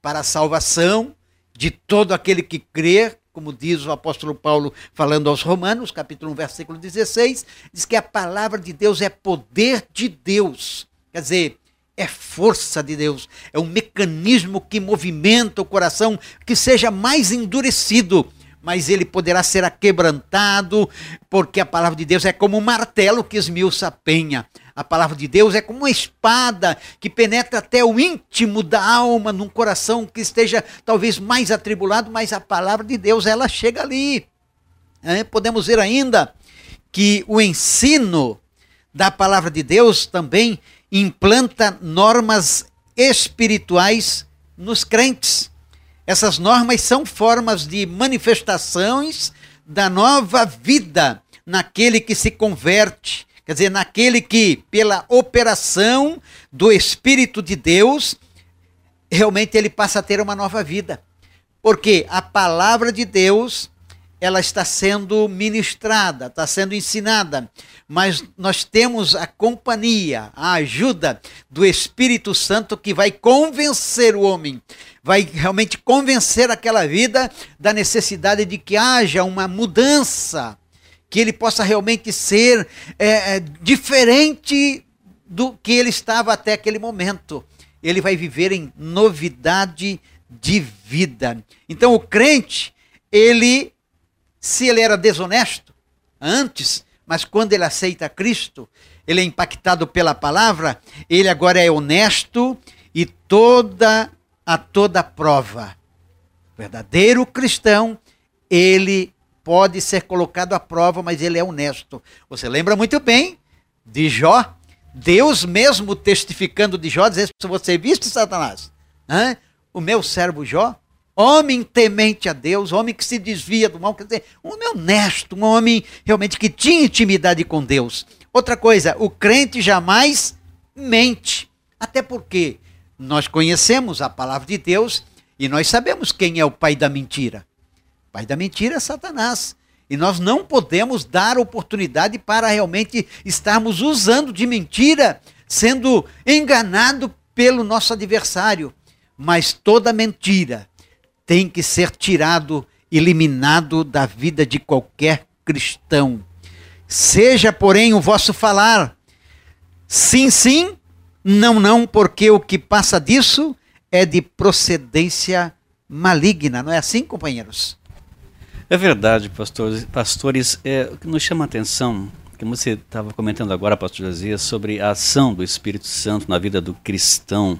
para a salvação de todo aquele que crer, como diz o apóstolo Paulo falando aos Romanos, capítulo 1, versículo 16, diz que a palavra de Deus é poder de Deus. Quer dizer, é força de Deus, é um mecanismo que movimenta o coração, que seja mais endurecido, mas ele poderá ser aquebrantado, porque a palavra de Deus é como um martelo que esmiuça a penha. A palavra de Deus é como uma espada que penetra até o íntimo da alma, num coração que esteja talvez mais atribulado, mas a palavra de Deus ela chega ali. É, podemos ver ainda que o ensino da palavra de Deus também implanta normas espirituais nos crentes. Essas normas são formas de manifestações da nova vida naquele que se converte, quer dizer, naquele que, pela operação do Espírito de Deus, realmente ele passa a ter uma nova vida. Porque a palavra de Deus ela está sendo ministrada, está sendo ensinada, mas nós temos a companhia, a ajuda do Espírito Santo que vai convencer o homem, vai realmente convencer aquela vida da necessidade de que haja uma mudança, que ele possa realmente ser é, é diferente do que ele estava até aquele momento. Ele vai viver em novidade de vida. Então o crente, ele se ele era desonesto antes, mas quando ele aceita Cristo, ele é impactado pela palavra, ele agora é honesto e toda a toda prova. O verdadeiro cristão, ele pode ser colocado à prova, mas ele é honesto. Você lembra muito bem de Jó, Deus mesmo testificando de Jó, dizendo: Você viste, Satanás? O meu servo Jó, homem temente a Deus, homem que se desvia do mal, quer dizer, um homem honesto, um homem realmente que tinha intimidade com Deus. Outra coisa, o crente jamais mente. Até porque nós conhecemos a palavra de Deus e nós sabemos quem é o pai da mentira. O pai da mentira é Satanás. E nós não podemos dar oportunidade para realmente estarmos usando de mentira, sendo enganado pelo nosso adversário. Mas toda mentira tem que ser tirado, eliminado da vida de qualquer cristão. Seja, porém, o vosso falar sim, sim, não, não, porque o que passa disso é de procedência maligna. Não é assim, companheiros? É verdade, pastores. Pastores, é, o que nos chama a atenção, que você estava comentando agora, pastor Josias, sobre a ação do Espírito Santo na vida do cristão.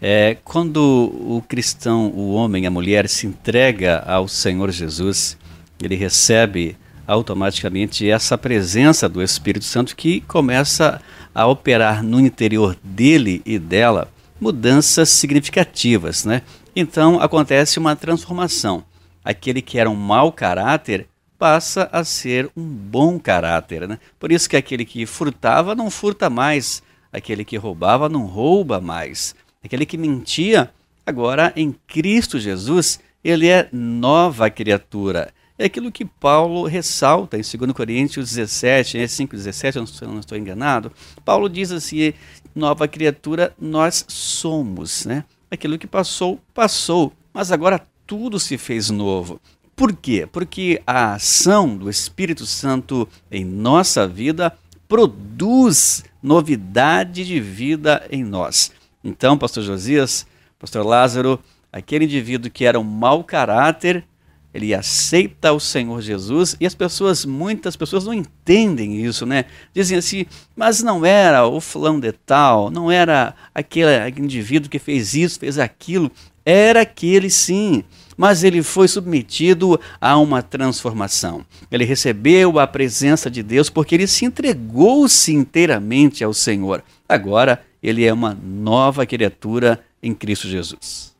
É, quando o cristão, o homem, a mulher se entrega ao Senhor Jesus, ele recebe automaticamente essa presença do Espírito Santo que começa a operar no interior dele e dela mudanças significativas, né? Então acontece uma transformação aquele que era um mau caráter passa a ser um bom caráter. Né? Por isso que aquele que furtava não furta mais, aquele que roubava não rouba mais, aquele que mentia, agora em Cristo Jesus, ele é nova criatura. É aquilo que Paulo ressalta em 2 Coríntios 17, 5, 17, se eu não estou enganado. Paulo diz assim: nova criatura nós somos. Né? Aquilo que passou, passou, mas agora tudo se fez novo. Por quê? Porque a ação do Espírito Santo em nossa vida produz novidade de vida em nós. Então, pastor Josias, pastor Lázaro, aquele indivíduo que era um mau caráter, ele aceita o Senhor Jesus e as pessoas, muitas pessoas não entendem isso, né? Dizem assim, mas não era o fulano de tal, não era aquele indivíduo que fez isso, fez aquilo. Era aquele sim, mas ele foi submetido a uma transformação. Ele recebeu a presença de Deus porque ele se entregou-se inteiramente ao Senhor. Agora ele é uma nova criatura em Cristo Jesus.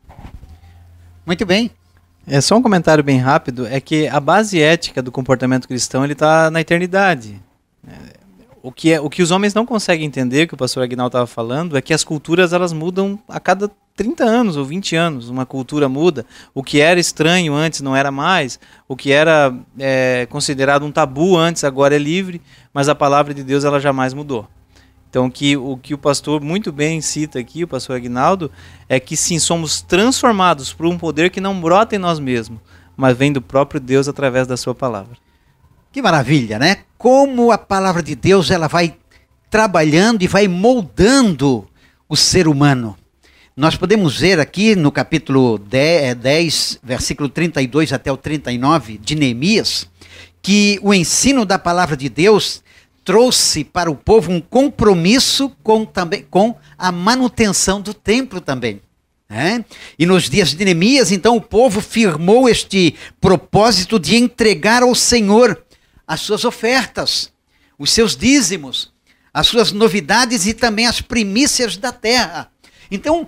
Muito bem. É só um comentário bem rápido, é que a base ética do comportamento cristão ele está na eternidade. O que, é, o que os homens não conseguem entender, que o pastor Aguinaldo estava falando, é que as culturas elas mudam a cada 30 anos ou 20 anos. Uma cultura muda. O que era estranho antes não era mais. O que era é, considerado um tabu antes agora é livre. Mas a palavra de Deus ela jamais mudou. Então, que, o que o pastor muito bem cita aqui, o pastor Aguinaldo, é que sim, somos transformados por um poder que não brota em nós mesmos, mas vem do próprio Deus através da sua palavra. Que maravilha, né? Como a palavra de Deus ela vai trabalhando e vai moldando o ser humano. Nós podemos ver aqui no capítulo 10, 10 eh, versículo 32 até o 39 de Neemias, que o ensino da palavra de Deus trouxe para o povo um compromisso com, também, com a manutenção do templo também. É? E nos dias de Neemias, então, o povo firmou este propósito de entregar ao Senhor as suas ofertas, os seus dízimos, as suas novidades e também as primícias da terra. Então,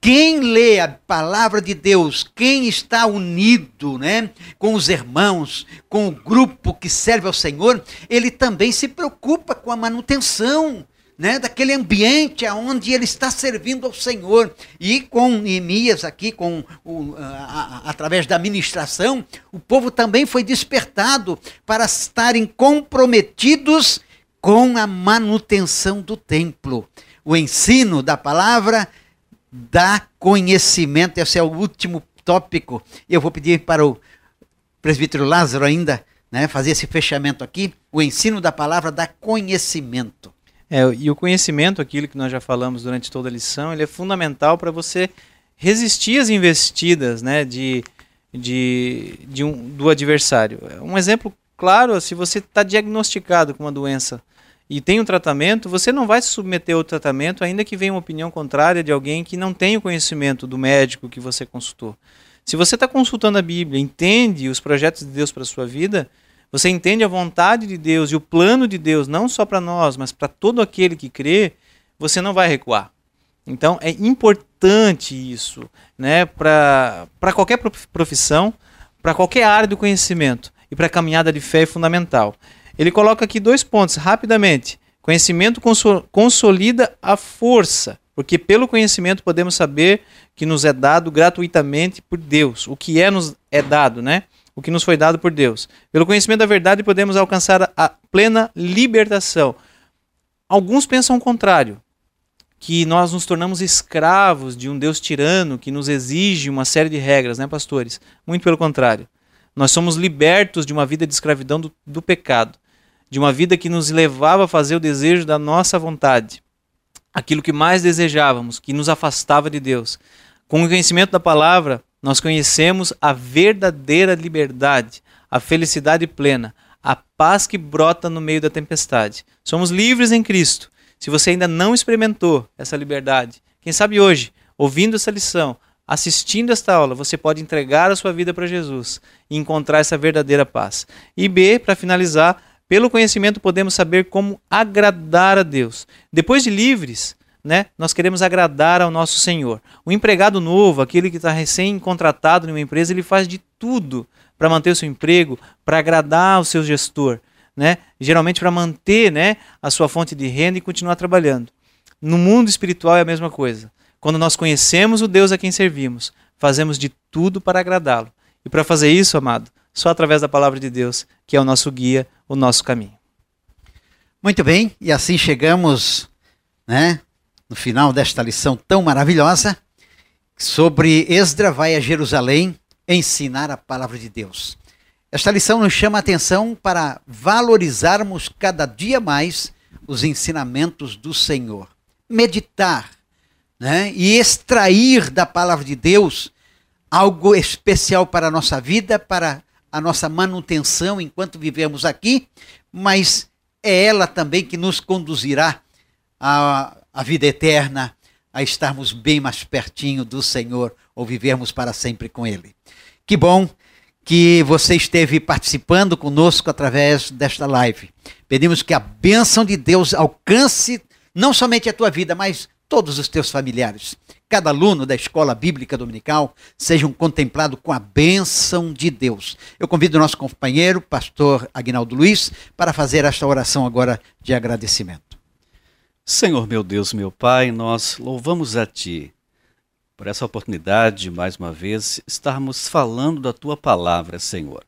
quem lê a palavra de Deus, quem está unido né, com os irmãos, com o grupo que serve ao Senhor, ele também se preocupa com a manutenção né, daquele ambiente aonde ele está servindo ao Senhor. E com Neemias aqui, com o, a, a, através da ministração, o povo também foi despertado para estarem comprometidos com a manutenção do templo. O ensino da palavra dá conhecimento, esse é o último tópico. Eu vou pedir para o presbítero Lázaro ainda né, fazer esse fechamento aqui. O ensino da palavra dá conhecimento. É, e o conhecimento, aquilo que nós já falamos durante toda a lição, ele é fundamental para você resistir às investidas né, de, de, de um, do adversário. Um exemplo claro, se você está diagnosticado com uma doença e tem um tratamento, você não vai se submeter ao tratamento, ainda que venha uma opinião contrária de alguém que não tem o conhecimento do médico que você consultou. Se você está consultando a Bíblia, entende os projetos de Deus para a sua vida, você entende a vontade de Deus e o plano de Deus, não só para nós, mas para todo aquele que crê, você não vai recuar. Então é importante isso né, para qualquer profissão, para qualquer área do conhecimento e para a caminhada de fé é fundamental. Ele coloca aqui dois pontos rapidamente. Conhecimento consolida a força, porque pelo conhecimento podemos saber que nos é dado gratuitamente por Deus, o que é nos é dado, né? O que nos foi dado por Deus. Pelo conhecimento da verdade podemos alcançar a plena libertação. Alguns pensam o contrário, que nós nos tornamos escravos de um Deus tirano que nos exige uma série de regras, né, pastores? Muito pelo contrário. Nós somos libertos de uma vida de escravidão do, do pecado de uma vida que nos levava a fazer o desejo da nossa vontade, aquilo que mais desejávamos, que nos afastava de Deus. Com o conhecimento da palavra, nós conhecemos a verdadeira liberdade, a felicidade plena, a paz que brota no meio da tempestade. Somos livres em Cristo. Se você ainda não experimentou essa liberdade, quem sabe hoje, ouvindo essa lição, assistindo esta aula, você pode entregar a sua vida para Jesus e encontrar essa verdadeira paz. E B, para finalizar, pelo conhecimento podemos saber como agradar a Deus. Depois de livres, né, nós queremos agradar ao nosso Senhor. O empregado novo, aquele que está recém-contratado em uma empresa, ele faz de tudo para manter o seu emprego, para agradar o seu gestor, né? geralmente para manter né, a sua fonte de renda e continuar trabalhando. No mundo espiritual é a mesma coisa. Quando nós conhecemos o Deus a quem servimos, fazemos de tudo para agradá-lo. E para fazer isso, amado, só através da palavra de Deus, que é o nosso guia, o nosso caminho. Muito bem, e assim chegamos, né, no final desta lição tão maravilhosa sobre Esdra vai a Jerusalém ensinar a palavra de Deus. Esta lição nos chama a atenção para valorizarmos cada dia mais os ensinamentos do Senhor, meditar, né, e extrair da palavra de Deus algo especial para a nossa vida, para a nossa manutenção enquanto vivemos aqui, mas é ela também que nos conduzirá à, à vida eterna, a estarmos bem mais pertinho do Senhor ou vivermos para sempre com Ele. Que bom que você esteve participando conosco através desta live. Pedimos que a bênção de Deus alcance não somente a tua vida, mas todos os teus familiares cada aluno da escola bíblica dominical sejam contemplados com a bênção de Deus. Eu convido o nosso companheiro, pastor Agnaldo Luiz, para fazer esta oração agora de agradecimento. Senhor meu Deus, meu Pai, nós louvamos a Ti por essa oportunidade, mais uma vez, estarmos falando da Tua palavra, Senhor.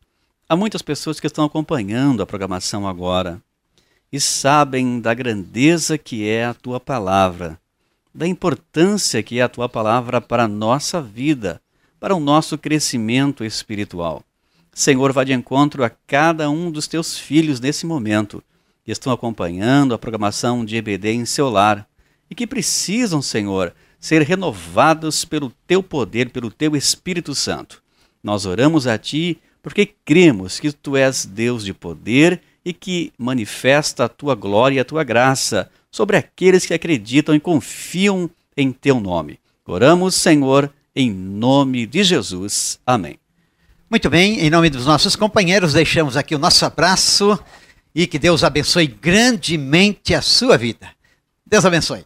Há muitas pessoas que estão acompanhando a programação agora e sabem da grandeza que é a Tua palavra da importância que é a tua palavra para a nossa vida, para o nosso crescimento espiritual. Senhor, vá de encontro a cada um dos teus filhos nesse momento, que estão acompanhando a programação de EBD em seu lar e que precisam, Senhor, ser renovados pelo teu poder, pelo teu Espírito Santo. Nós oramos a ti porque cremos que tu és Deus de poder e que manifesta a tua glória e a tua graça sobre aqueles que acreditam e confiam em teu nome. Oramos, Senhor, em nome de Jesus. Amém. Muito bem, em nome dos nossos companheiros, deixamos aqui o nosso abraço e que Deus abençoe grandemente a sua vida. Deus abençoe.